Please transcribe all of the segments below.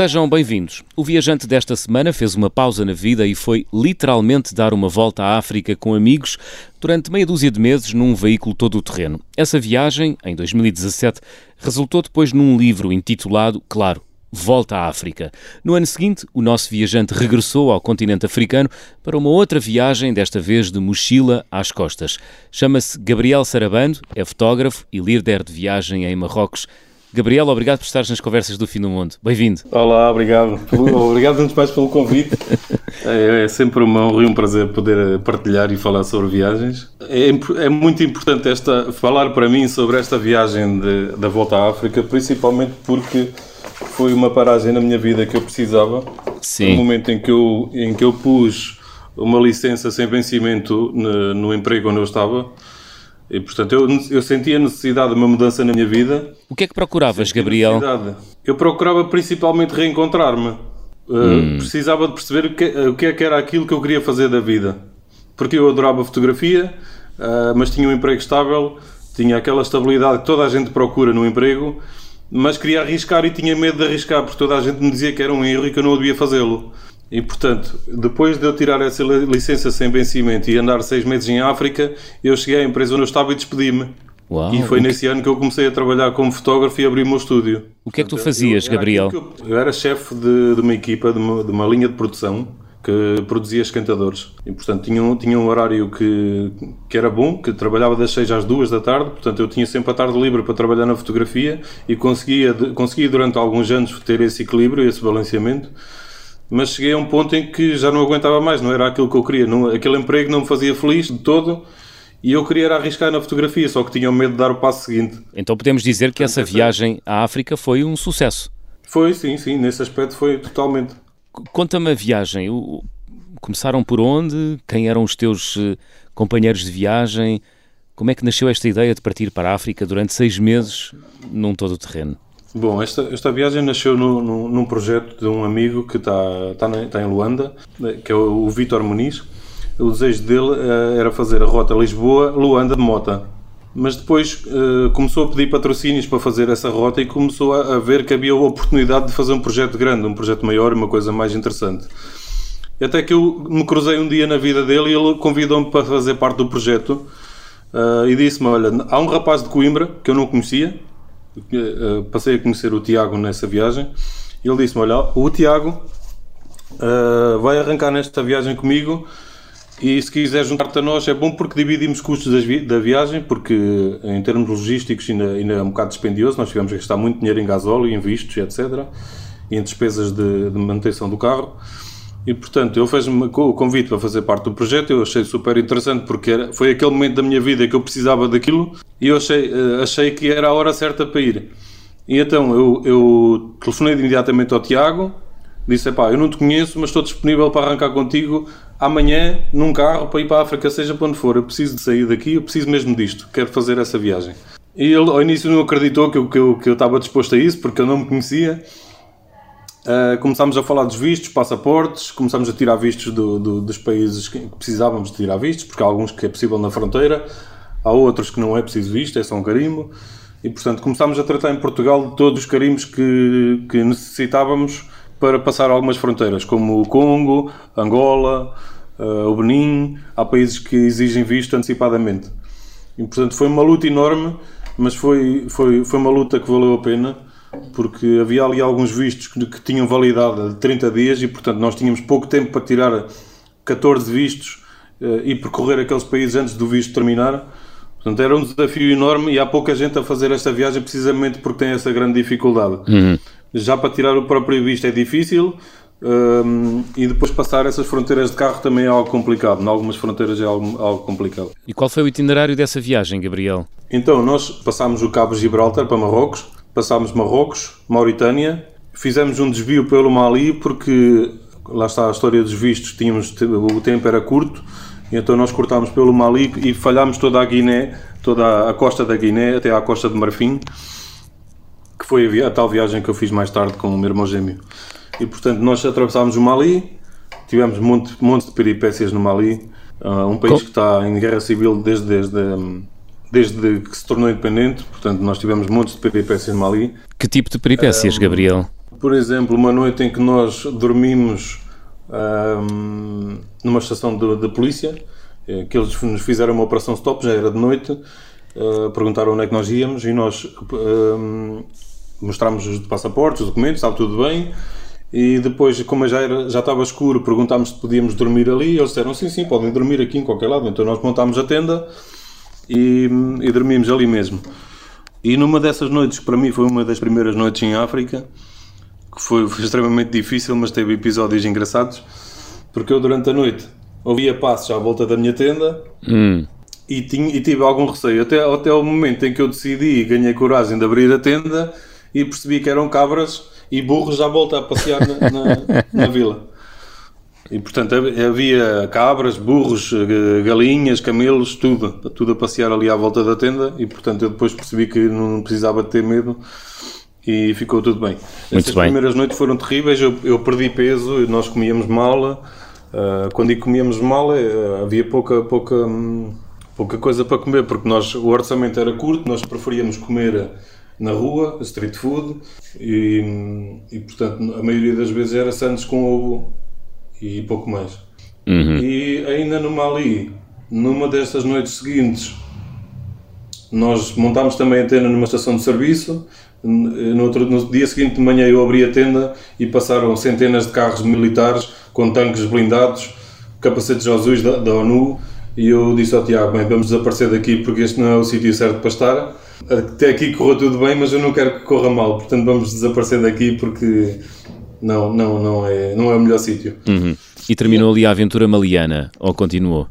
Sejam bem-vindos. O viajante desta semana fez uma pausa na vida e foi literalmente dar uma volta à África com amigos durante meia dúzia de meses num veículo todo-terreno. Essa viagem, em 2017, resultou depois num livro intitulado, claro, Volta à África. No ano seguinte, o nosso viajante regressou ao continente africano para uma outra viagem, desta vez de mochila às costas. Chama-se Gabriel Sarabando, é fotógrafo e líder de viagem em Marrocos. Gabriel, obrigado por estares nas conversas do Fim do Mundo. Bem-vindo. Olá, obrigado. obrigado muito mais pelo convite. É, é, sempre uma honra e um prazer poder partilhar e falar sobre viagens. É, é muito importante esta, falar para mim sobre esta viagem de, da volta à África, principalmente porque foi uma paragem na minha vida que eu precisava. Sim. No momento em que eu, em que eu pus uma licença sem vencimento no, no emprego onde eu estava e, portanto, eu, eu senti a necessidade de uma mudança na minha vida. O que é que procuravas, Gabriel? Eu procurava principalmente reencontrar-me. Uh, hum. Precisava de perceber o que, o que é que era aquilo que eu queria fazer da vida. Porque eu adorava fotografia, uh, mas tinha um emprego estável, tinha aquela estabilidade que toda a gente procura no emprego, mas queria arriscar e tinha medo de arriscar, porque toda a gente me dizia que era um erro e que eu não devia fazê-lo. E portanto, depois de eu tirar essa licença sem vencimento e andar seis meses em África, eu cheguei à empresa onde eu estava e despedi-me. Uau, e foi nesse que... ano que eu comecei a trabalhar como fotógrafo e abri o meu estúdio. O que é que tu fazias, eu, Gabriel? Eu, eu, era chefe de, de, uma equipa, de uma, de uma, linha de produção que produzia esquentadores. E, portanto, tinha um, tinha um horário que, que era bom, que trabalhava das 6 às 2 da tarde, portanto, eu tinha sempre a tarde livre para trabalhar na fotografia e conseguia, conseguia durante alguns anos ter esse equilíbrio, esse balanceamento mas cheguei a um ponto em que já não aguentava mais, não era aquilo que eu queria. Não, aquele emprego não me fazia feliz de todo e eu queria arriscar na fotografia, só que tinha medo de dar o passo seguinte. Então podemos dizer que essa viagem à África foi um sucesso. Foi, sim, sim, nesse aspecto foi totalmente. Conta-me a viagem. Começaram por onde? Quem eram os teus eh, companheiros de viagem? Como é que nasceu esta ideia de partir para a África durante seis meses num todo o terreno? Bom, esta, esta viagem nasceu no, no, num projeto de um amigo que está, está, está em Luanda, que é o, o Vítor Muniz. O desejo dele uh, era fazer a rota Lisboa-Luanda de Mota. Mas depois uh, começou a pedir patrocínios para fazer essa rota e começou a, a, ver que havia a oportunidade de fazer um projeto grande, um projeto maior, uma coisa mais interessante. Até que eu me cruzei um dia na vida dele e ele convidou-me para fazer parte do projeto uh, e disse-me: Olha, há um rapaz de Coimbra que eu não conhecia, uh, passei a conhecer o Tiago nessa viagem. E ele disse-me: Olha, o Tiago uh, vai arrancar nesta viagem comigo. E se quiser juntar-te a nós é bom porque dividimos custos vi da viagem, porque em termos logísticos ainda, ainda é um bocado dispendioso, nós tivemos que gastar muito dinheiro em gasóleo, em vistos, etc. E em despesas de, de manutenção do carro. E portanto, ele fez-me o convite para fazer parte do projeto, eu achei super interessante porque era, foi aquele momento da minha vida que eu precisava daquilo e eu achei, eh, achei que era a hora certa para ir. E então eu, eu telefonei imediatamente ao Tiago, disse: pá, eu não te conheço, mas estou disponível para arrancar contigo amanhã num carro para ir para a África, seja para onde for. Eu preciso de sair daqui, eu preciso mesmo disto, quero fazer essa viagem. E ele ao início não acreditou que eu, que eu, que eu estava disposto a isso, porque eu não me conhecia. Uh, começámos a falar dos vistos, passaportes, começámos a tirar vistos do, do, dos países que precisávamos de tirar vistos, porque há alguns que é possível na fronteira, há outros que não é preciso visto, é só um carimbo. E portanto começámos a tratar em Portugal de todos os carimbos que, que necessitávamos para passar algumas fronteiras, como o Congo, Angola, uh, o Benin. Há países que exigem visto antecipadamente. E portanto foi uma luta enorme, mas foi, foi, foi uma luta que valeu a pena porque havia ali alguns vistos que, que, tinham validade de 30 dias e, portanto, nós tínhamos pouco tempo para tirar 14 vistos uh, e percorrer aqueles países antes do visto terminar. Portanto, era um desafio enorme e há pouca gente a fazer esta viagem precisamente porque tem essa grande dificuldade. Uhum. Já para tirar o próprio visto é difícil um, e depois passar essas fronteiras de carro também é algo complicado. Em algumas fronteiras é algo, algo complicado. E qual foi o itinerário dessa viagem, Gabriel? Então, nós passámos o Cabo Gibraltar para Marrocos passámos Marrocos, Mauritânia, fizemos um desvio pelo Mali porque lá está a história dos vistos, tínhamos, o tempo era curto, então nós cortámos pelo Mali e falhámos toda a Guiné, toda a costa da Guiné até à costa de Marfim, que foi a, a tal viagem que eu fiz mais tarde com o meu irmão gêmeo. E portanto nós atravessámos o Mali, tivemos monte, monte de peripécias no Mali, uh, um país que está em guerra civil desde, desde um, desde que se tornou independente, portanto, nós tivemos montes de peripécias no Mali. Que tipo de peripécias, um, Gabriel? por exemplo, uma noite em que nós dormimos um, numa estação de, de, polícia, eh, que eles nos fizeram uma operação stop, já era de noite, uh, perguntaram onde é que nós íamos e nós um, mostramos os passaportes, os documentos, estava tudo bem. E depois, como já, era, já estava escuro, perguntámos se podíamos dormir ali. Eles disseram sim, sim, podem dormir aqui em qualquer lado. Então nós montámos a tenda e, e dormimos ali mesmo. E numa dessas noites, que para mim foi uma das primeiras noites em África, que foi, foi extremamente difícil, mas teve episódios engraçados, porque eu durante a noite ouvia passos à volta da minha tenda hum. e, tinha, e tive algum receio. Até, até o momento em que eu decidi e ganhei coragem de abrir a tenda e percebi que eram cabras e burros à volta a passear na, na, na vila. E portanto havia cabras, burros, eh, galinhas, camelos, tudo, tudo a passear ali à volta da tenda. E portanto eu depois percebi que não precisava ter medo e ficou tudo bem. Muito Essas bem. primeiras noites foram terríveis, eu, eu perdi peso, nós comíamos mal, uh, quando comíamos mal uh, havia pouca, pouca, um, pouca coisa para comer, porque nós, o orçamento era curto, nós preferíamos comer na rua, street food, e, e portanto a maioria das vezes era sandes com ovo e pouco mais. Uhum. E ainda no Mali, numa destas noites seguintes, nós montámos também a tenda numa estação de serviço. No, outro, no dia seguinte de manhã eu abri a tenda e passaram centenas de carros militares com tanques blindados, capacetes Jesus da, da ONU. E eu disse ao Tiago: bem, vamos desaparecer daqui porque este não é o sítio certo para estar. Até aqui correu tudo bem, mas eu não quero que corra mal, portanto vamos desaparecer daqui porque não, não, não, é, não é o melhor sítio. Uhum. E terminou ali a aventura maliana, ou continuou?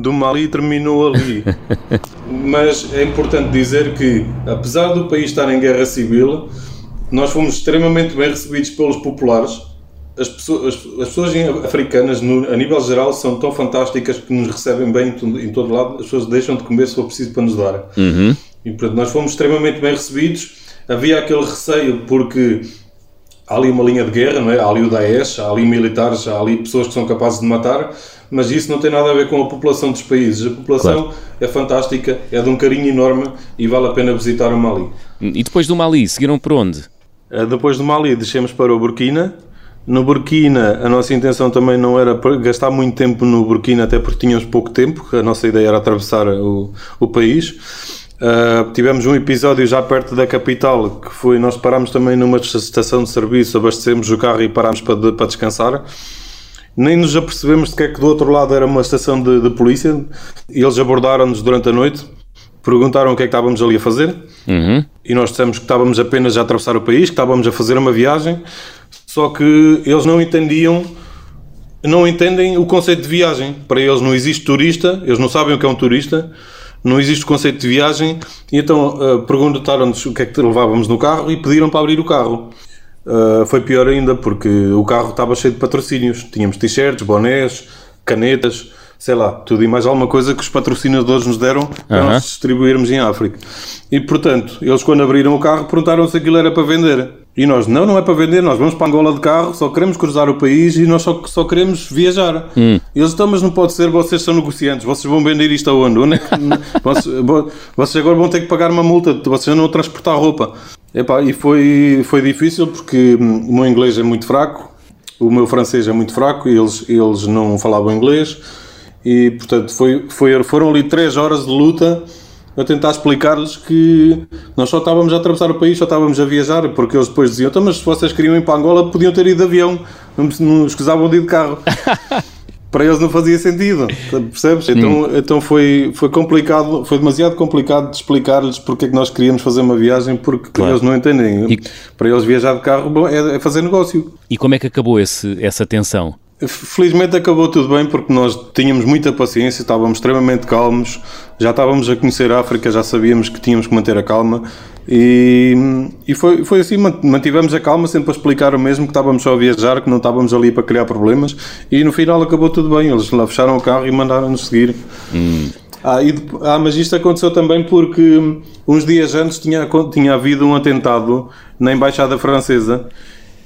Do Mali terminou ali. Mas é importante dizer que, apesar do país estar em guerra civil, nós fomos extremamente bem recebidos pelos populares. As pessoas, as, as pessoas africanas, no, a nível geral, são tão fantásticas que nos recebem bem em, em todo lado. As pessoas deixam de comer se for preciso para nos dar. Uhum. E portanto, nós fomos extremamente bem recebidos. Havia aquele receio porque há ali uma linha de guerra, não é? Há ali o Daesh, há ali militares, há ali pessoas que são capazes de matar, mas isso não tem nada a ver com a população dos países. A população claro. é fantástica, é de um carinho enorme e vale a pena visitar o Mali. E depois do Mali, seguiram por onde? Eh, depois do Mali, descemos para o Burkina. No Burkina, a nossa intenção também não era gastar muito tempo no Burkina, até porque tínhamos pouco tempo, a nossa ideia era atravessar o, o país. Uh, tivemos um episódio já perto da capital que foi nós parámos também numa estação de serviço, abastecemos o carro e parámos para, para descansar. Nem nos apercebemos de que é que do outro lado era uma estação de, de polícia. E eles abordaram-nos durante a noite, perguntaram o que é que estávamos ali a fazer. Uhum. E nós dissemos que estávamos apenas a atravessar o país, que estávamos a fazer uma viagem. Só que eles não entendiam não entendem o conceito de viagem. Para eles não existe turista, eles não sabem o que é um turista não existe o conceito de viagem, e então uh, perguntaram-nos o que é que levávamos no carro e pediram para abrir o carro. Uh, foi pior ainda porque o carro estava cheio de patrocínios. Tínhamos t-shirts, bonés, canetas, sei lá, tudo e mais alguma coisa que os patrocinadores nos deram para nós distribuirmos em África. E portanto, eles quando abriram o carro perguntaram se aquilo era para vender. E nós, não, não é para vender, nós vamos para Angola de carro, só queremos cruzar o país e nós só, só queremos viajar. Hum. E eles, então, mas não pode ser, vocês são negociantes, vocês vão vender isto aonde? onde é que, vocês, vocês, agora vão ter que pagar uma multa, vocês não vão transportar roupa. Epá, e foi, foi difícil porque o meu inglês é muito fraco, o meu francês é muito fraco, eles, eles não falavam inglês e, portanto, foi, foi, foram ali três horas de luta a tentar explicar-lhes que nós só estávamos a atravessar o país, só estávamos a viajar, porque eles depois diziam, então, mas se vocês queriam ir para Angola, podiam ter ido de avião, não, não escusavam de ir de carro. para eles não fazia sentido, percebes? Então, então foi, foi complicado, foi demasiado complicado de explicar-lhes porque é que nós queríamos fazer uma viagem, porque claro. eles não entendem. E... Para eles viajar de carro bom, é, é fazer negócio. E como é que acabou esse, essa tensão? Felizmente acabou tudo bem porque nós tínhamos muita paciência, estávamos extremamente calmos, já estávamos a conhecer a África, já sabíamos que tínhamos que manter a calma e, e foi, foi assim, mantivemos a calma sempre a explicar o mesmo que estávamos só a viajar, que não estávamos ali para criar problemas e no final acabou tudo bem, eles lá fecharam o carro e mandaram-nos seguir. Hum. Ah, e, ah, mas isto aconteceu também porque uns dias antes tinha, tinha havido um atentado na Embaixada Francesa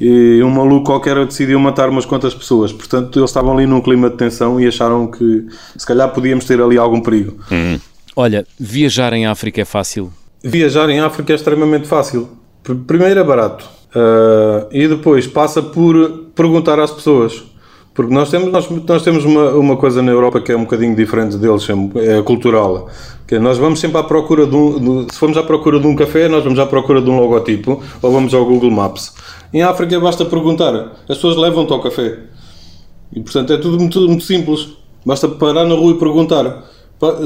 e um maluco qualquer decidiu matar umas quantas pessoas. Portanto, eles estavam ali num clima de tensão e acharam que se calhar podíamos ter ali algum perigo. Hum. Olha, viajar em África é fácil? Viajar em África é extremamente fácil. Primeiro é barato. Uh, e depois passa por perguntar às pessoas. Porque nós temos, nós, nós temos uma, uma coisa na Europa que é um bocadinho diferente deles, é cultural. Nós vamos sempre à procura de um. Se formos à procura de um café, nós vamos à procura de um logotipo ou vamos ao Google Maps. Em África basta perguntar, as pessoas levam-te ao café. E portanto é tudo muito, muito simples. Basta parar na rua e perguntar.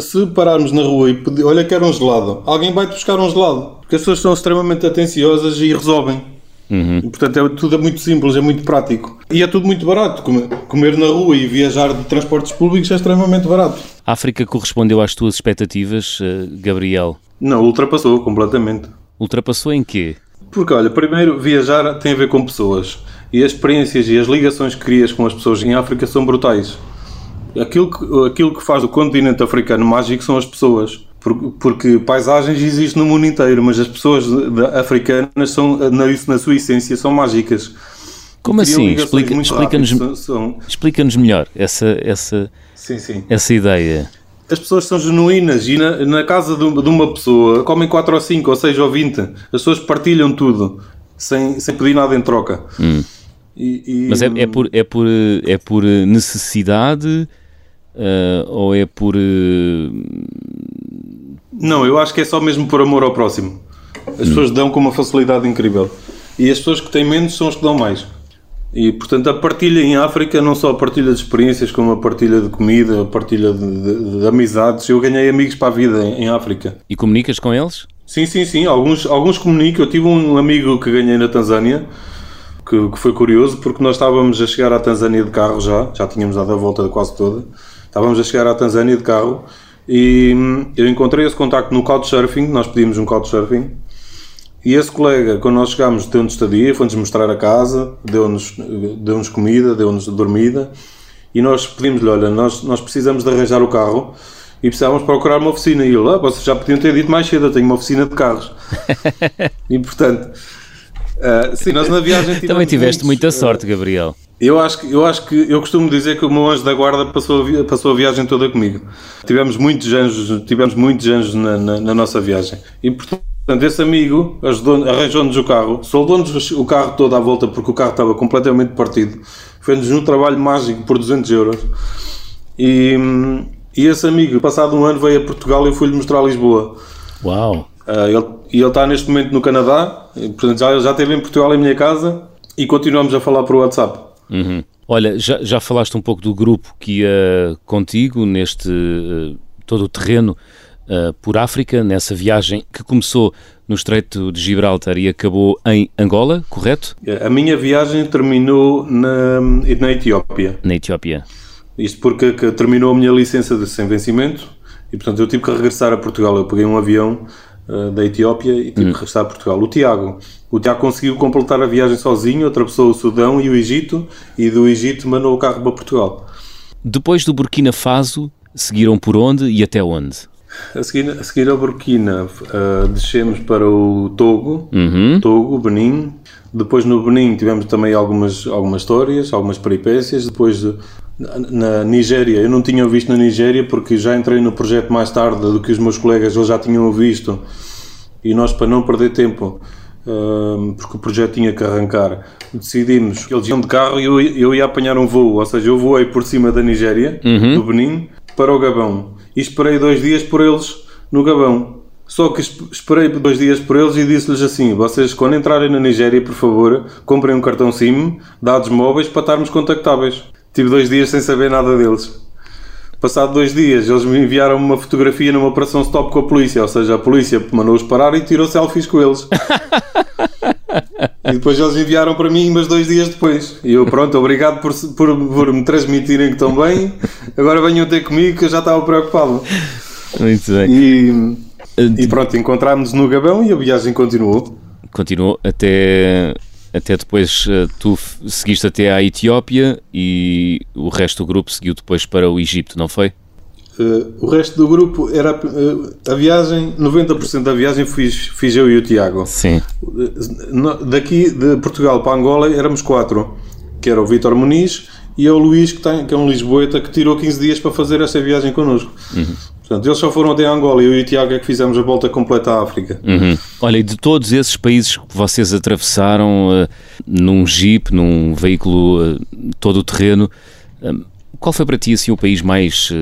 Se pararmos na rua e pedir, olha, quero um gelado, alguém vai-te buscar um gelado. Porque as pessoas são extremamente atenciosas e resolvem. Uhum. E, portanto, é, tudo é muito simples, é muito prático. E é tudo muito barato. Comer, comer na rua e viajar de transportes públicos é extremamente barato. A África correspondeu às tuas expectativas, eh, Gabriel? Não, ultrapassou completamente. Ultrapassou em quê? Porque, olha, primeiro, viajar tem a ver com pessoas. E as experiências e as ligações que crias com as pessoas em África são brutais. Aquilo que, aquilo que faz o continente africano mágico são as pessoas porque paisagens existem no mundo inteiro, mas as pessoas africanas são, na, na sua essência, são mágicas. Como assim? Explica-nos explica explica melhor essa, essa, sim, sim. essa ideia. As pessoas são genuínas e na, na casa de, de, uma pessoa comem 4 ou 5 ou 6 ou 20. As pessoas partilham tudo sem, sem pedir nada em troca. Hum. E, e... Mas é, é, por, é, por, é por necessidade uh, ou é por. Uh... Não, eu acho que é só mesmo por amor ao próximo. As hum. pessoas dão com uma facilidade incrível. E as pessoas que têm menos são as que dão mais. E portanto a partilha em África, não só a partilha de experiências, como a partilha de comida, a partilha de, de, de amizades. Eu ganhei amigos para a vida em, em, África. E comunicas com eles? Sim, sim, sim. Alguns, alguns comunico. Eu tive um amigo que ganhei na Tanzânia, que, que foi curioso, porque nós estávamos a chegar à Tanzânia de carro já, já tínhamos dado a volta quase toda. Estávamos a chegar à Tanzânia de carro e hum, eu encontrei esse contacto no Couchsurfing, nós pedimos um Couchsurfing. E esse colega, quando nós chegámos, deu-nos estadia, foi-nos mostrar a casa, deu-nos deu comida, deu-nos dormida. E nós pedimos-lhe: Olha, nós, nós precisamos de arranjar o carro e precisávamos procurar uma oficina. E ele: ah, Vocês já podiam ter dito mais cedo, eu tenho uma oficina de carros. e portanto, uh, sim, nós na viagem Também tiveste muitos, muita sorte, Gabriel. Eu acho, que, eu acho que eu costumo dizer que o meu anjo da guarda passou a, passou a viagem toda comigo. Tivemos muitos anjos, tivemos muitos anjos na, na, na nossa viagem. E portanto, esse amigo arranjou-nos o carro, soldou-nos o carro todo à volta porque o carro estava completamente partido. Fez-nos um trabalho mágico por 200 euros. E, e esse amigo, passado um ano, veio a Portugal e eu fui-lhe mostrar Lisboa. Uau! Uh, ele, e ele está neste momento no Canadá, portanto já, já esteve em Portugal em minha casa e continuamos a falar por WhatsApp. Uhum. Olha, já, já falaste um pouco do grupo que ia contigo neste uh, todo o terreno uh, por África, nessa viagem que começou no Estreito de Gibraltar e acabou em Angola, correto? A minha viagem terminou na, na Etiópia. Na Etiópia. Isto porque terminou a minha licença de sem vencimento e, portanto, eu tive que regressar a Portugal. Eu peguei um avião uh, da Etiópia e tive hum. que regressar a Portugal. O Tiago o Tiago conseguiu completar a viagem sozinho, atravessou o Sudão e o Egito e do Egito mandou o carro para Portugal. Depois do Burkina Faso, seguiram por onde e até onde? A seguir, a seguir ao Burkina, uh, descemos para o Togo, uhum. Togo, Benin. Depois no Benin tivemos também algumas, algumas histórias, algumas peripécias. Depois na Nigéria, eu não tinha visto na Nigéria porque já entrei no projeto mais tarde do que os meus colegas eles já tinham visto. E nós, para não perder tempo, porque o projeto tinha que arrancar. Decidimos que eles iam de carro e eu, eu ia apanhar um voo, ou seja, eu voei por cima da Nigéria, uhum. do Benin, para o Gabão. E esperei dois dias por eles no Gabão. Só que esperei dois dias por eles e disse-lhes assim: vocês, quando entrarem na Nigéria, por favor, comprem um cartão SIM, dados móveis, para estarmos contactáveis. Tive dois dias sem saber nada deles. Passado dois dias, eles me enviaram uma fotografia numa operação stop com a polícia, ou seja, a polícia mandou-os parar e tirou selfies com eles. e depois eles enviaram para mim, mas dois dias depois. E eu, pronto, obrigado por, por, por me transmitirem que estão bem, agora venham ter comigo que eu já estava preocupado. Muito bem. E, e pronto, encontrámos-nos no Gabão e a viagem continuou. Continuou até até depois eh, tu seguiste até à Etiópia e o resto do grupo seguiu depois para o Egito, não foi? Uh, o resto do grupo era uh, a viagem, 90% da viagem fiz, fiz eu e o Tiago. Sim. Uh, daqui de Portugal para Angola éramos quatro, que era o Vítor Muniz e é o Luís, que, tem, que é um Lisboeta, que tirou 15 dias para fazer essa viagem connosco. Uhum. Portanto, eles só foram até Angola e eu e o Tiago é que fizemos a volta completa à África. Uhum. Olha, e de todos esses países que vocês atravessaram uh, num jeep, num veículo uh, todo o terreno, uh, qual foi para ti assim o país mais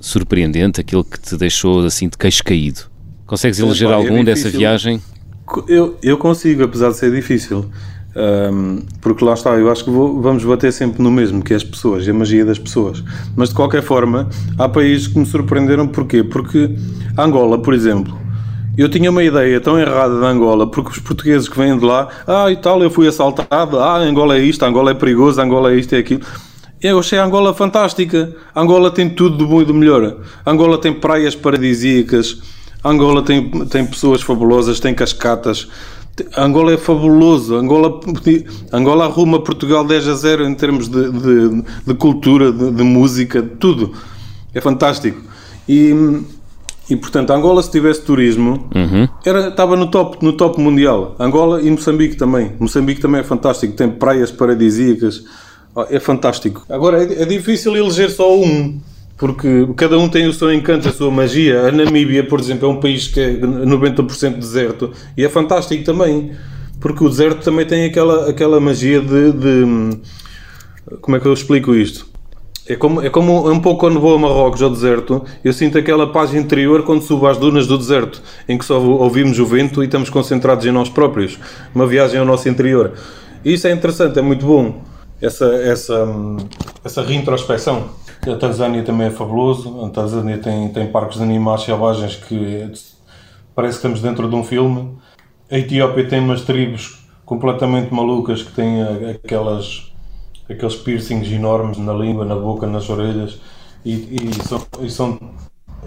surpreendente, aquele que te deixou assim de queixo caído? Consegues eleger é, algum é dessa viagem? Eu, eu consigo, apesar de ser difícil. Um, porque lá está, eu acho que vou, vamos bater sempre no mesmo, que é as pessoas, a magia das pessoas. Mas de qualquer forma, há países que me surpreenderam, porquê? Porque Angola, por exemplo, eu tinha uma ideia tão errada de Angola, porque os portugueses que vêm de lá, ah e tal, eu fui assaltado, ah, Angola é isto, Angola é perigoso, Angola é isto e é aquilo. Eu achei a Angola fantástica. Angola tem tudo do bom e do melhor. Angola tem praias paradisíacas. Angola tem, tem pessoas fabulosas, tem cascatas, Angola é fabuloso. Angola, Angola arruma Portugal 10 a 0 em termos de, de, de cultura, de, de, música, de tudo. É fantástico. E, e portanto, Angola, se tivesse turismo, uhum. era, estava no top, no top mundial. Angola e Moçambique também. Moçambique também é fantástico. Tem praias paradisíacas. É fantástico. Agora, é, é difícil eleger só um porque cada um tem o seu encanto, a sua magia. A Namíbia, por exemplo, é um país que é 90% deserto e é fantástico também, porque o deserto também tem aquela, aquela magia de, de Como é que eu explico isto? É como, é como um pouco quando vou a Marrocos ao deserto, eu sinto aquela paz interior quando subo às dunas do deserto, em que só ouvimos o vento e estamos concentrados em nós próprios. Uma viagem ao nosso interior. E isso é interessante, é muito bom, essa, essa, essa reintrospeção. A Tanzânia também é fabuloso. A Tanzânia tem, tem parques de animais selvagens que parece que estamos dentro de um filme. A Etiópia tem umas tribos completamente malucas que têm aquelas, aqueles piercings enormes na língua, na boca, nas orelhas e, e, são, e são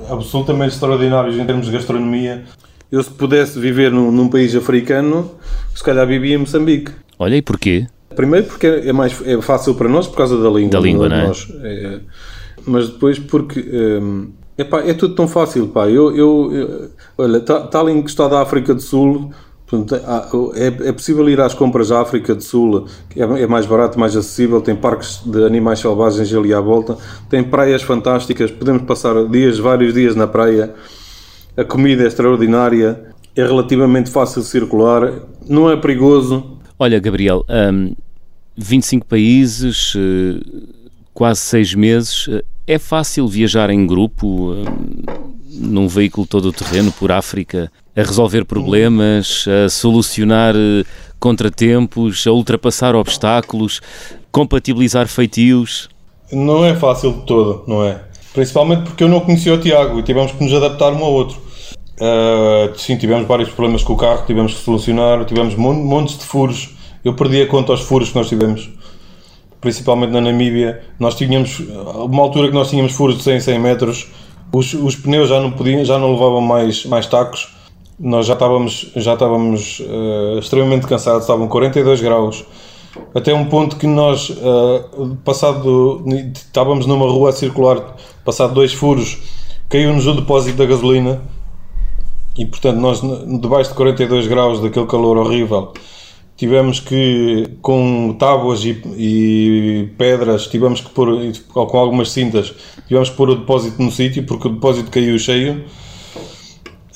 absolutamente extraordinários em termos de gastronomia. Eu, se pudesse viver num, num país africano, se calhar vivia em Moçambique. Olha, e porquê? Primeiro porque é, mais é fácil para nós por causa da língua. Da língua, não é? Nós, é mas depois porque hum, epá, é tudo tão fácil, pá. Eu, eu, eu olha, tal tá, encostado à África do Sul, é, é possível ir às compras à África do Sul, é, é mais barato, mais acessível, tem parques de animais selvagens ali à volta, tem praias fantásticas, podemos passar dias, vários dias na praia, a comida é extraordinária, é relativamente fácil de circular, não é perigoso. Olha, Gabriel, um, 25 países, eh, quase seis meses, eh, é fácil viajar em grupo, eh, num veículo todo o terreno por África, a resolver problemas, a solucionar contratempos, a ultrapassar obstáculos, compatibilizar feitios? Não é fácil de todo, não é? Principalmente porque eu não conhecia o Tiago e tivemos que nos adaptar um ao outro. Uh, sim, tivemos vários problemas com o carro, tivemos que solucionar, tivemos montes de furos eu perdi a conta aos furos que nós tivemos, principalmente na Namíbia. Nós tínhamos, uma altura que nós tínhamos furos de 100, 100 metros, os, os pneus já não podiam, já não levavam mais, mais tacos. Nós já estávamos, já estávamos uh, extremamente cansados, estavam 42 graus. Até um ponto que nós, uh, passado, estávamos numa rua circular, passado dois furos, caiu-nos o depósito da gasolina e portanto nós debaixo de 42 graus daquele calor horrível tivemos que, com tábuas e, e, pedras, tivemos que pôr, com algumas cintas, tivemos que pôr o depósito no sítio, porque o depósito caiu cheio.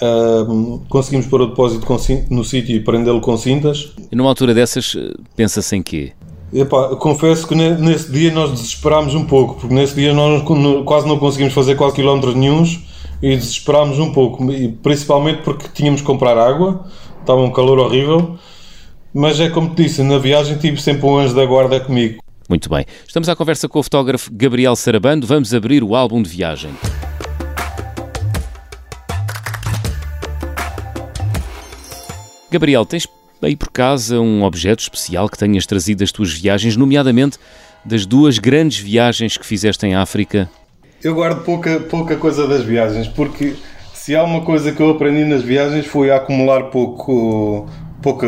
Uh, conseguimos pôr o depósito no sítio e prendê-lo com cintas. E numa altura dessas, pensa-se em quê? Epá, confesso que nesse dia nós desesperámos um pouco, porque nesse dia nós quase não conseguimos fazer quase quilómetros nenhums e desesperámos um pouco, principalmente porque tínhamos que comprar água, estava um calor horrível mas é como te disse, na viagem tive sempre um anjo da guarda comigo. Muito bem. Estamos à conversa com o fotógrafo Gabriel Sarabando. Vamos abrir o álbum de viagem. Gabriel, tens aí por casa um objeto especial que tenhas trazido das tuas viagens, nomeadamente das duas grandes viagens que fizeste em África? Eu guardo pouca, pouca coisa das viagens, porque se há uma coisa que eu aprendi nas viagens foi acumular pouco, pouca,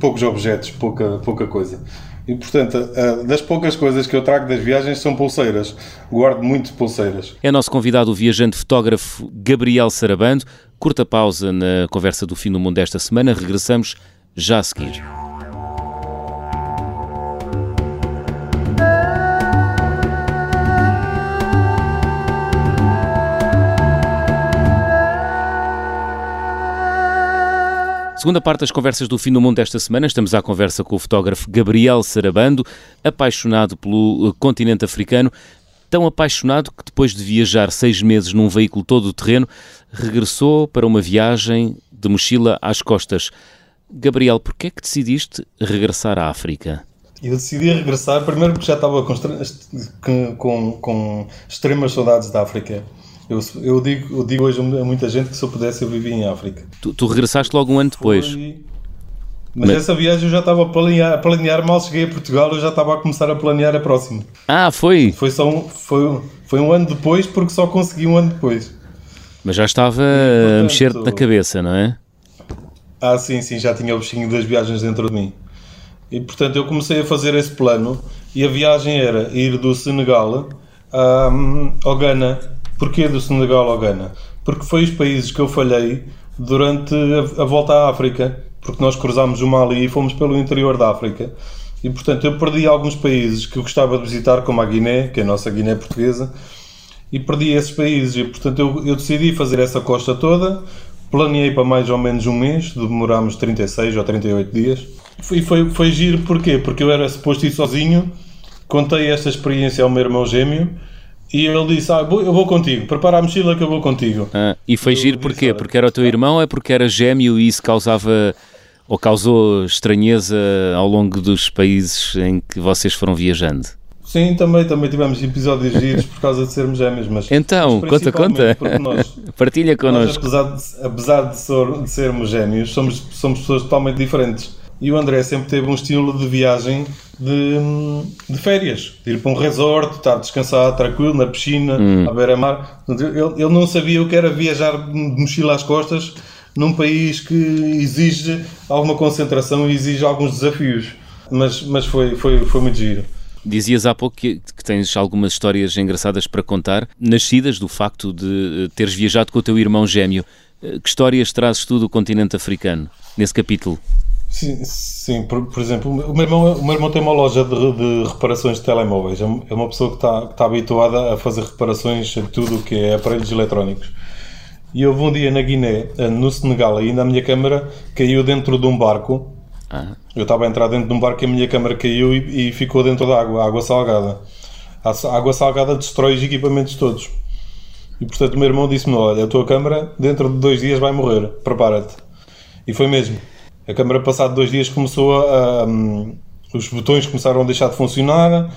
poucos objetos, pouca, pouca coisa. E portanto, das poucas coisas que eu trago das viagens são pulseiras. Guardo muito pulseiras. É nosso convidado o viajante fotógrafo Gabriel Sarabando. Curta pausa na conversa do fim do mundo desta semana. Regressamos já a seguir. Segunda parte das conversas do Fim do Mundo desta semana, estamos à conversa com o fotógrafo Gabriel Sarabando, apaixonado pelo eh, continente africano, tão apaixonado que depois de viajar seis meses num veículo todo terreno, regressou para uma viagem de mochila às costas. Gabriel, por que é que decidiste regressar à África? Eu decidi regressar primeiro porque já estava com, com, com extremas saudades da África. Eu, eu, digo, eu digo hoje a muita gente que se eu pudesse eu vivia em África. Tu, tu regressaste logo um ano depois. Foi... Mas, Mas, essa viagem eu já estava a planear, a planear, mal cheguei a Portugal, eu já estava a começar a planear a próxima. Ah, foi? Foi, só um, foi, foi um ano depois, porque só consegui um ano depois. Mas já estava e, portanto, a mexer-te na cabeça, não é? Ah, sim, sim, já tinha o bichinho das viagens dentro de mim. E portanto eu comecei a fazer esse plano e a viagem era ir do Senegal um, ao Ghana Porquê do Senegal ao Ghana? Porque foi os países que eu falhei durante a, a volta à África, porque nós cruzámos o Mali e fomos pelo interior da África. E portanto eu perdi alguns países que eu gostava de visitar, como a Guiné, que é a nossa Guiné portuguesa, e perdi esses países. E portanto eu, eu decidi fazer essa costa toda, planeei para mais ou menos um mês, demorámos 36 ou 38 dias. E foi, foi giro porquê? Porque eu era suposto ir sozinho, contei esta experiência ao meu irmão gêmeo e ele disse: ah, Eu vou contigo, prepara a mochila que eu vou contigo. Ah, e foi eu giro porquê? Porque era o teu irmão ou é porque era gêmeo e isso causava ou causou estranheza ao longo dos países em que vocês foram viajando? Sim, também, também tivemos episódios giros por causa de sermos gêmeos, mas... Então, mas conta, conta. Nós, Partilha connosco. Nós, apesar, de, apesar de, ser, de sermos gêmeos, somos, somos pessoas totalmente diferentes. E o André sempre teve um estilo de viagem de, de férias, de ir para um resort, estar descansado, tranquilo, na piscina, hum. à beira-mar. Ele, ele não sabia o que era viajar de mochila às costas num país que exige alguma concentração e exige alguns desafios. Mas, mas foi, foi, foi muito giro. Dizias há pouco que, que, tens algumas histórias engraçadas para contar, nascidas do facto de eh, teres viajado com o teu irmão gêmeo. Eh, que histórias trazes tu do continente africano, nesse capítulo? Sim, sim por, por, exemplo, o meu, irmão, o meu irmão tem uma loja de, de reparações de telemóveis. É, é uma pessoa que está, que está habituada a fazer reparações em tudo o que é aparelhos eletrónicos. E houve um dia na Guiné, eh, no Senegal, ainda a minha câmera caiu dentro de um barco. Ah. Eu estava a entrar dentro de um barco e a minha câmera caiu e, e ficou dentro da água, água salgada. A água salgada destrói os equipamentos todos. E portanto o meu irmão disse-me: Olha, a tua câmera dentro de dois dias vai morrer, prepara-te. E foi mesmo. A câmara, passado dois dias, começou a. Os botões começaram a deixar de funcionar,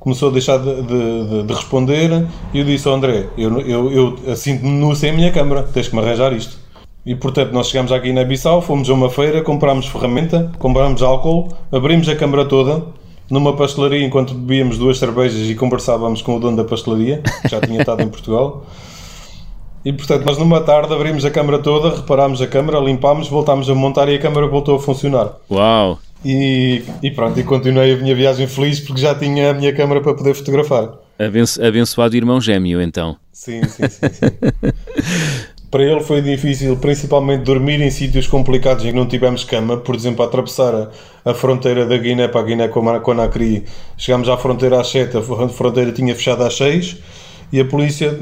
começou a deixar de, de, de responder. E eu disse ao André: Eu, eu, eu sinto-me nu sem a minha câmara, tens que me arranjar isto. E portanto, nós chegámos aqui na Bissau, fomos a uma feira, comprámos ferramenta, comprámos álcool, abrimos a câmara toda numa pastelaria enquanto bebíamos duas cervejas e conversávamos com o dono da pastelaria, que já tinha estado em Portugal. E portanto, nós numa tarde abrimos a câmara toda, reparámos a câmara, limpámos, voltámos a montar e a câmara voltou a funcionar. Uau! E, e pronto, e continuei a minha viagem feliz porque já tinha a minha câmara para poder fotografar. Abenço, abençoado irmão gêmeo, então. Sim, sim, sim. sim. para ele foi difícil, principalmente dormir em sítios complicados em que não tivemos cama. Por exemplo, atravessar a, a fronteira da Guiné para a Guiné-Conakry. Chegámos à fronteira às 7, a fronteira tinha fechado às 6 e a polícia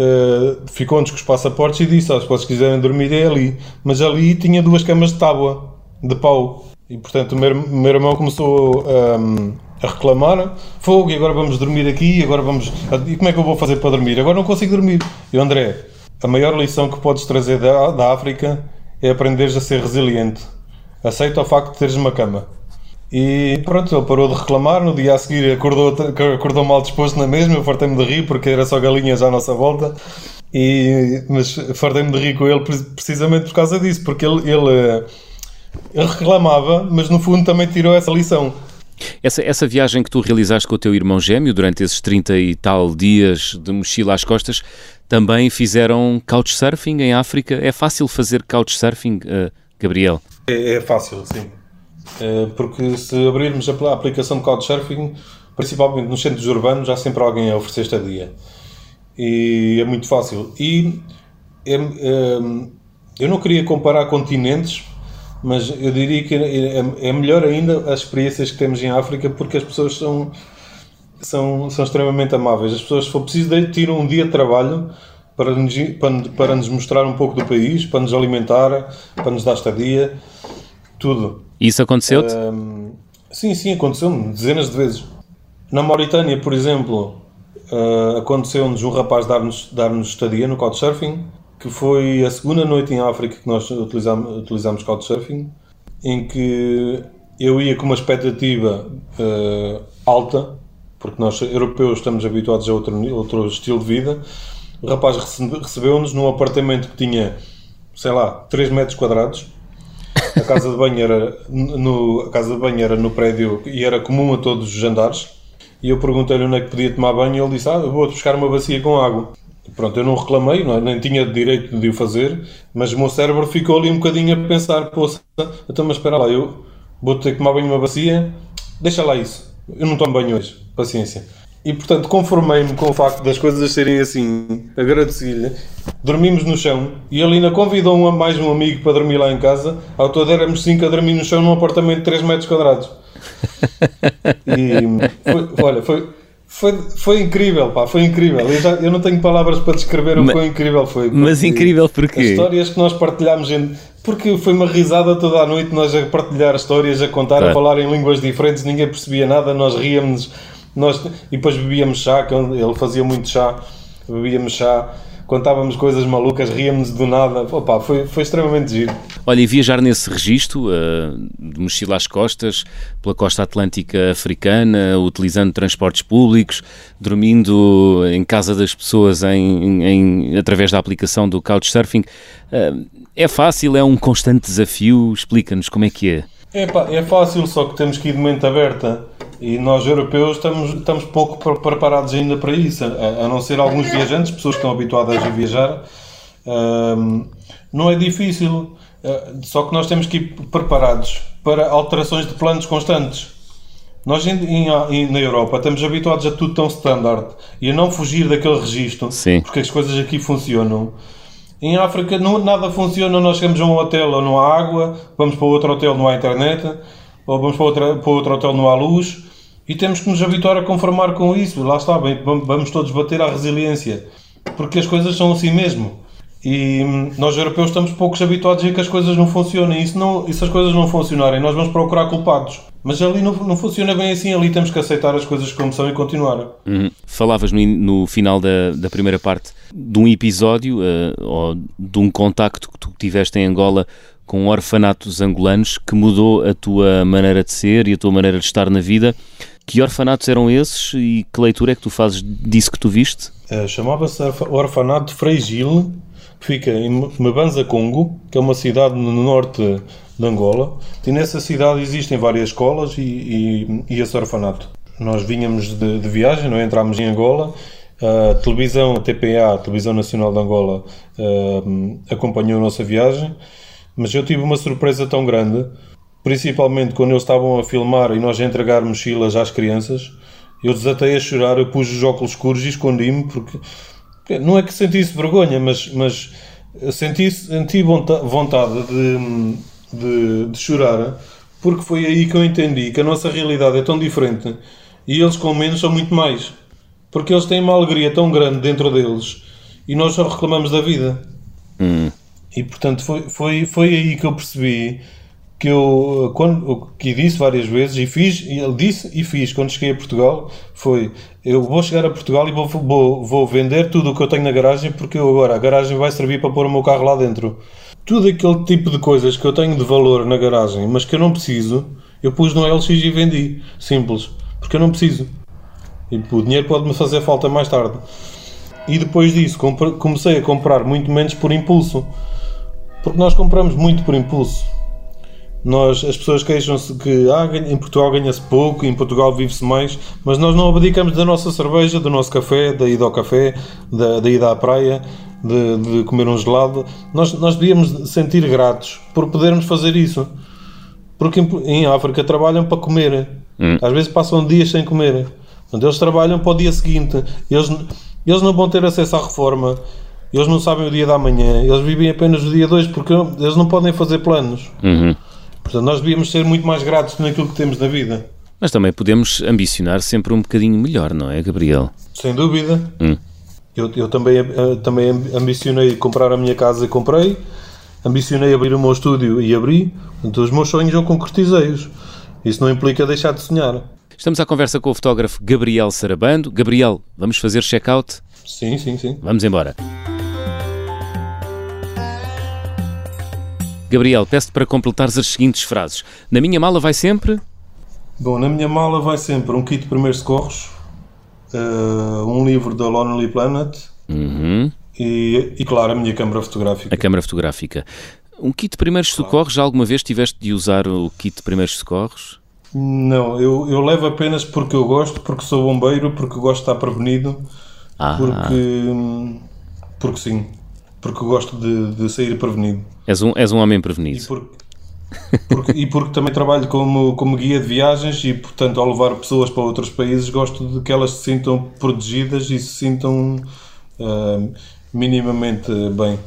uh, ficou-nos com os passaportes e disse: oh, se vocês quiserem dormir é ali. Mas ali tinha duas camas de tábua, de pau. E portanto o meu, meu irmão começou um, ehm, a reclamar: fogo, e agora vamos dormir aqui, agora vamos. E como é que eu vou fazer para dormir? Agora não consigo dormir. E André, a maior lição que podes trazer da, da África é aprenderes a ser resiliente. Aceita o facto de teres uma cama. E pronto, ele parou de reclamar. No dia a seguir acordou, acordou mal disposto na mesma. Eu fartei-me de rir porque era só galinhas à nossa volta. E, mas fartei-me de rir com ele precisamente por causa disso, porque ele, ele, ele reclamava, mas no fundo também tirou essa lição. Essa, essa viagem que tu realizaste com o teu irmão gêmeo durante esses 30 e tal dias de mochila às costas, também fizeram couchsurfing em África. É fácil fazer couchsurfing, uh, Gabriel? É, é fácil, sim. Eh, porque se abrirmos a aplicação de Couchsurfing, principalmente nos centros urbanos, há sempre alguém a oferecer estadia. E é muito fácil. E é, é, eu não queria comparar continentes, mas eu diria que é, é, melhor ainda as experiências que temos em África porque as pessoas são, são, são extremamente amáveis. As pessoas, se for preciso, tiram um dia de trabalho para nos, para, para nos mostrar um pouco do país, para nos alimentar, para nos dar estadia, tudo. Isso aconteceu-te? sim, sim, aconteceu-me dezenas de vezes. Na Mauritânia, por exemplo, uh, aconteceu-nos um rapaz dar-nos dar estadia no Couchsurfing, que foi a segunda noite em África que nós utilizámos, utilizámos Couchsurfing, em que eu ia com uma expectativa uh, alta, porque nós europeus estamos habituados a outro, outro estilo de vida. O rapaz recebeu-nos num apartamento que tinha, sei lá, 3 metros quadrados. A casa de banho era no, a casa de banho era no prédio e era comum a todos os andares. E eu perguntei-lhe onde é que podia tomar banho e ele disse: Ah, eu vou buscar uma bacia com água. Pronto, eu não reclamei, não, é? nem tinha direito de o fazer, mas o meu cérebro ficou ali um bocadinho a pensar: Poxa, então, mas espera lá, eu vou ter que tomar banho numa bacia, deixa lá isso. Eu não tomo banho hoje, paciência. E portanto conformei-me com o facto das coisas serem assim, agradeci-lhe. Dormimos no chão e ele ainda convidou um, mais um amigo para dormir lá em casa. Ao todo éramos cinco a dormir no chão num apartamento de 3 metros quadrados. E foi, olha, foi, foi, foi incrível, pá, foi incrível. Eu, já, eu não tenho palavras para descrever o mas, quão incrível foi. Mas incrível porquê? As histórias que nós partilhámos, porque foi uma risada toda a noite, nós a partilhar histórias, a contar, claro. a falar em línguas diferentes, ninguém percebia nada, nós ríamos, nós, e depois bebíamos chá, que ele fazia muito chá, bebíamos chá contávamos coisas malucas, ríamos do nada. Opa, foi, foi extremamente giro. Olha, e viajar nesse registro, uh, de mochila às costas, pela costa atlântica africana, utilizando transportes públicos, dormindo em casa das pessoas em, em através da aplicação do Couchsurfing, uh, é fácil? É um constante desafio? Explica-nos como é que é. É, pá, é fácil, só que temos que ir de mente aberta. E nós, europeus, estamos, estamos pouco preparados ainda para isso. A, a não ser alguns viajantes, pessoas que estão habituadas a viajar. Um, não é difícil, uh, só que nós temos que ir preparados para alterações de planos constantes. Nós em, em, na Europa estamos habituados a tudo tão standard e a não fugir daquele registro, Sim. porque as coisas aqui funcionam. Em África não, nada funciona, nós chegamos a um hotel ou não há água, vamos para outro hotel não há internet, ou vamos para, outra, para outro hotel não há luz, e temos que nos habituar a conformar com isso. Lá está, bem, vamos todos bater à resiliência, porque as coisas são assim mesmo. E hum, nós europeus estamos poucos habituados a que as coisas não funcionem. E se, não, e se as coisas não funcionarem, nós vamos procurar culpados. Mas ali não, não funciona bem assim, ali temos que aceitar as coisas como são e continuar. Uhum. Falavas no, no, final da, da primeira parte de um episódio uh, ou de um contacto que tu tiveste em Angola com orfanatos angolanos que mudou a tua maneira de ser e a tua maneira de estar na vida. Que orfanatos eram esses e que leitura é que tu fazes disso que tu viste? Uh, Chamava-se Orfanato Frei Gil, que fica em Mabanza, Congo, que é uma cidade no norte de Angola. E nessa cidade existem várias escolas e, e, e esse orfanato. Nós vínhamos de, de viagem, não é? entramos em Angola. A televisão, a TPA, a Televisão Nacional de Angola, uh, acompanhou a nossa viagem, mas eu tive uma surpresa tão grande, principalmente quando eles estavam a filmar e nós a entregar mochilas às crianças. Eu desatei a chorar, eu pus os óculos escuros e escondi-me porque não é que sentisse vergonha, mas, mas senti, senti vontade de, de, de chorar, porque foi aí que eu entendi que a nossa realidade é tão diferente e eles com menos são muito mais. Porque eles têm uma alegria tão grande dentro deles e nós só reclamamos da vida. Hum. E portanto foi, foi, foi aí que eu percebi que eu quando, que disse várias vezes e fiz, ele disse e fiz quando cheguei a Portugal foi eu vou chegar a Portugal e vou, vou, vou vender tudo o que eu tenho na garagem porque eu agora a garagem vai servir para pôr o meu carro lá dentro tudo aquele tipo de coisas que eu tenho de valor na garagem, mas que eu não preciso, eu pus no LX e vendi. Simples. Porque eu não preciso. E o dinheiro pode-me fazer falta mais tarde. E depois disso comecei a comprar muito menos por impulso. Porque nós compramos muito por impulso. Nós, as pessoas queixam-se que ah, em Portugal ganha-se pouco, em Portugal vive-se mais, mas nós não abdicamos da nossa cerveja, do nosso café, da ida ao café, da, da ida à praia, de, de, comer um gelado. Nós, nós devíamos sentir gratos por podermos fazer isso. Porque em, em África trabalham para comer. Hum. Às vezes passam dias sem comer. Portanto, eles trabalham para o dia seguinte. Eles, eles não vão ter acesso à reforma. Eles não sabem o dia da manhã. Eles vivem apenas o dia 2 porque eles não podem fazer planos. Uhum. Portanto, nós devíamos ser muito mais gratos naquilo que temos na vida. Mas também podemos ambicionar sempre um bocadinho melhor, não é, Gabriel? Sem dúvida. Hum. Eu, eu também, uh, também ambicionei comprar a minha casa e comprei, ambicionei abrir o meu estúdio e abri, então os meus sonhos eu concretizei-os. Isso não implica deixar de sonhar. Estamos à conversa com o fotógrafo Gabriel Sarabando. Gabriel, vamos fazer check-out? Sim, sim, sim. Vamos embora. Gabriel, peço-te para completares as seguintes frases. Na minha mala vai sempre. Bom, na minha mala vai sempre um kit de primeiros socorros, uh, um livro da Lonely Planet uhum. e, e, claro, a minha câmara fotográfica. A câmara fotográfica. Um kit de primeiros claro. socorros, já alguma vez tiveste de usar o kit de primeiros socorros? Não, eu, eu levo apenas porque eu gosto, porque sou bombeiro, porque gosto de estar prevenido, ah. porque, porque sim, porque gosto de, de sair prevenido. És um, és um homem prevenido. E porque, porque, e porque também trabalho como, como guia de viagens e, portanto, ao levar pessoas para outros países, gosto de que elas se sintam protegidas e se sintam uh, minimamente bem.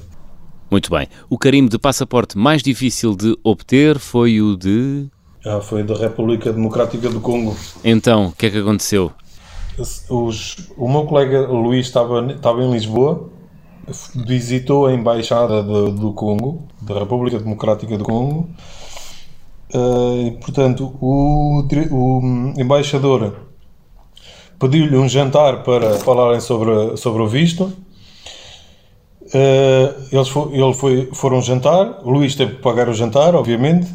Muito bem. O carimbo de passaporte mais difícil de obter foi o de. Ah, foi da República Democrática do Congo. Então, o que é que aconteceu? Os, o meu colega Luís estava, estava em Lisboa visitou a embaixada do Congo, da República Democrática do Congo, uh, portanto, o, o embaixador pediu-lhe um jantar para falarem sobre, sobre o visto. Uh, eles for, ele foi, foram jantar, o Luís teve que pagar o jantar, obviamente,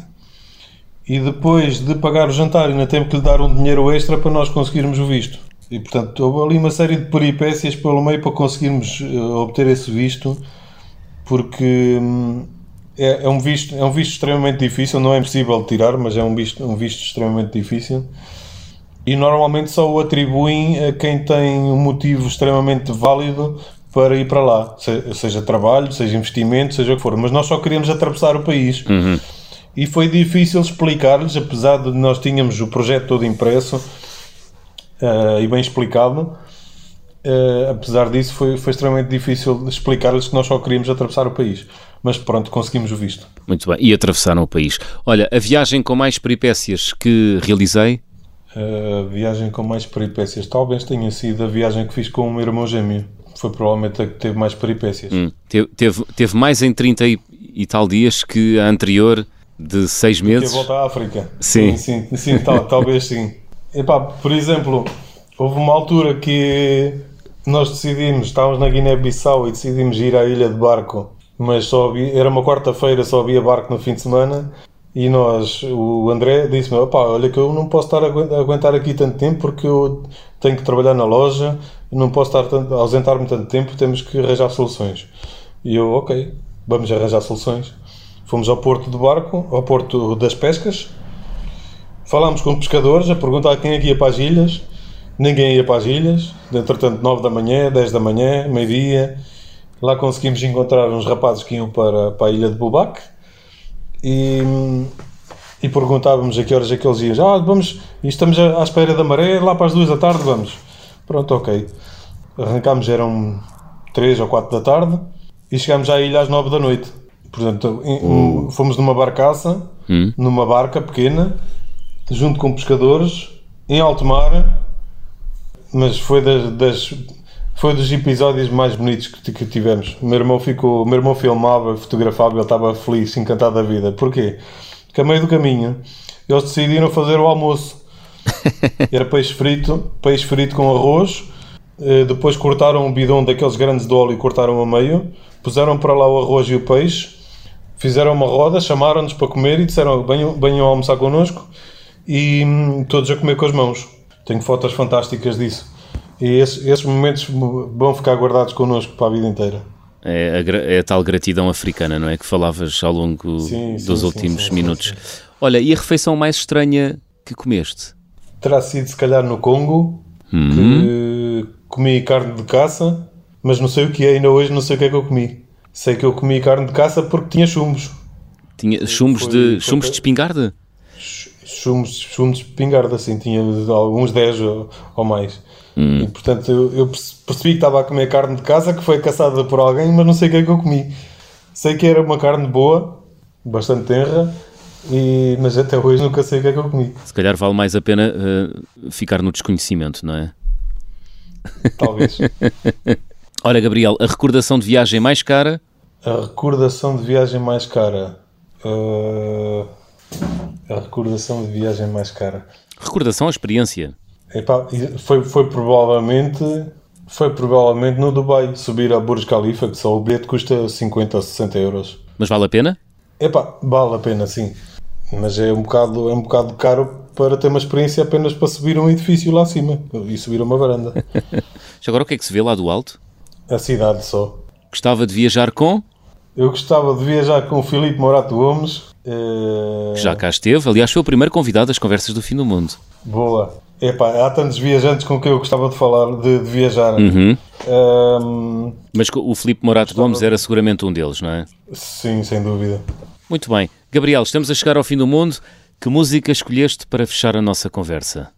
e depois de pagar o jantar ainda teve que lhe dar um dinheiro extra para nós conseguirmos o visto. E portanto houve ali uma série de peripécias pelo meio para conseguirmos uh, obter esse visto, porque hum, é, é, um visto, é um visto extremamente difícil, não é impossível tirar, mas é um visto, um visto extremamente difícil. E normalmente só o atribuem a quem tem um motivo extremamente válido para ir para lá, seja trabalho, seja investimento, seja o que for. Mas nós só queríamos atravessar o país. Uhum. E foi difícil explicar-lhes, apesar de nós tínhamos o projeto todo impresso, uh, e bem explicado. Uh, apesar disso, foi, foi extremamente difícil explicar-lhes que nós só queríamos atravessar o país. Mas pronto, conseguimos o visto. Muito bem, e atravessaram o país. Olha, a viagem com mais peripécias que realizei? A viagem com mais peripécias talvez tenha sido a viagem que fiz com o meu irmão gêmeo. Foi provavelmente a que teve mais peripécias. Hum, teve, teve, teve, mais em 30 e, e, tal dias que a anterior de 6 meses? A volta à África. Sim. Sim, sim, sim tal, talvez sim. Epá, por exemplo, houve uma altura que nós decidimos, estávamos na Guiné-Bissau e decidimos ir à ilha de barco, mas só havia, era uma quarta-feira, só havia barco no fim de semana. E nós, o André disse-me: opá, olha que eu não posso estar a aguentar aqui tanto tempo porque eu tenho que trabalhar na loja, não posso estar a ausentar-me tanto tempo, temos que arranjar soluções. E eu, ok, vamos arranjar soluções. Fomos ao porto do barco, ao porto das pescas, Falámos com pescadores a perguntar quem é que ia para as ilhas. Ninguém ia para as ilhas. Entretanto, 9 da manhã, 10 da manhã, meio-dia. Lá conseguimos encontrar uns rapazes que iam para, para a ilha de Bubac. E, e perguntávamos a que horas é que eles iam. Ah, vamos, estamos à espera da maré, lá para as 2 da tarde vamos. Pronto, ok. Arrancámos, eram 3 ou 4 da tarde e chegámos à ilha às 9 da noite. Portanto, uh. fomos numa barcaça, hum. numa barca pequena, junto com pescadores, em alto mar, mas foi das, das foi dos episódios mais bonitos que, que, tivemos. O meu irmão ficou, meu irmão filmava, fotografava, ele estava feliz, encantado da vida. Porquê? Porque a meio do caminho eles decidiram fazer o almoço. Era peixe frito, peixe frito com arroz. Eh, depois cortaram um bidão daqueles grandes de óleo e cortaram a meio. Puseram para lá o arroz e o peixe. Fizeram uma roda, chamaram-nos para comer e disseram: venham, venham almoçar connosco e hum, todos a comer com as mãos. Tenho fotos fantásticas disso. E esses, esses momentos vão ficar guardados connosco para a vida inteira. É a, é a, tal gratidão africana, não é? Que falavas ao longo sim, dos sim, últimos sim, minutos. Olha, e a refeição mais estranha que comeste? Terá sido, se calhar, no Congo, uhum. que comi carne de caça, mas não sei o que é, ainda hoje não sei o que é que eu comi. Sei que eu comi carne de caça porque tinha chumbos. Tinha chumbos, foi, de, foi chumbos de espingarda? Chumos, chumos de espingarda, assim, tinha alguns 10 ou, ou mais. Hum. E portanto eu, eu, percebi que estava a comer carne de casa que foi caçada por alguém, mas não sei o que é que eu comi. Sei que era uma carne boa, bastante tenra, e, mas até hoje nunca sei o que é que eu comi. Se calhar vale mais a pena uh, ficar no desconhecimento, não é? Talvez. Olha, Gabriel, a recordação de viagem mais cara? A recordação de viagem mais cara. Uh, a recordação de viagem mais cara. Recordação, a experiência. Epá, foi, foi provavelmente foi provavelmente no Dubai subir a Burj Khalifa, que só o bilhete custa 50 ou 60 euros. Mas vale a pena? Epá, vale a pena, sim. Mas é um bocado, é um bocado caro para ter uma experiência apenas para subir um edifício lá acima e subir uma varanda. Já agora o que é que se vê lá do alto? A cidade só. Gostava de viajar com? Eu gostava de viajar com o Filipe Morato Gomes. Uh... Já cá esteve, aliás foi o primeiro convidado das Conversas do Fim do Mundo. Boa. Epá, há tantos viajantes com quem eu gostava de falar, de, de viajar. Uhum. Um... Mas o Filipe Morato gostava... Gomes era seguramente um deles, não é? Sim, sem dúvida. Muito bem. Gabriel, estamos a chegar ao fim do mundo. Que música escolheste para fechar a nossa conversa?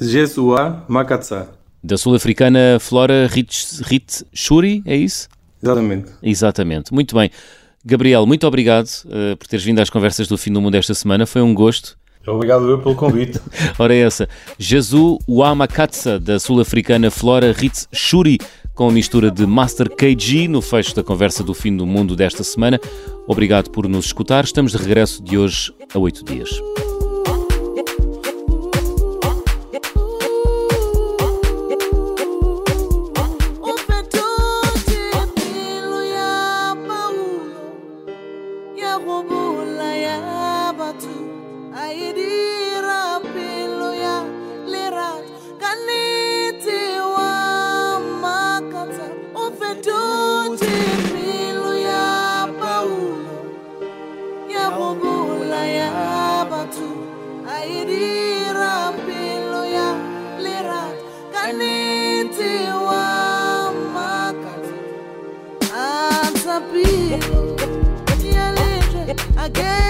Jesua Makatsa. Da sul-africana Flora Rit Shuri, é isso? Exatamente. Exatamente. Muito bem. Gabriel, muito obrigado uh, por teres vindo às conversas do fim do mundo esta semana. Foi um gosto. Obrigado eu pelo convite. Ora é essa. Jesu Wamakatsa, da sul-africana Flora Ritz Shuri, com a mistura de Master KG no fecho da conversa do fim do mundo desta semana. Obrigado por nos escutar. Estamos de regresso de hoje a oito dias. again.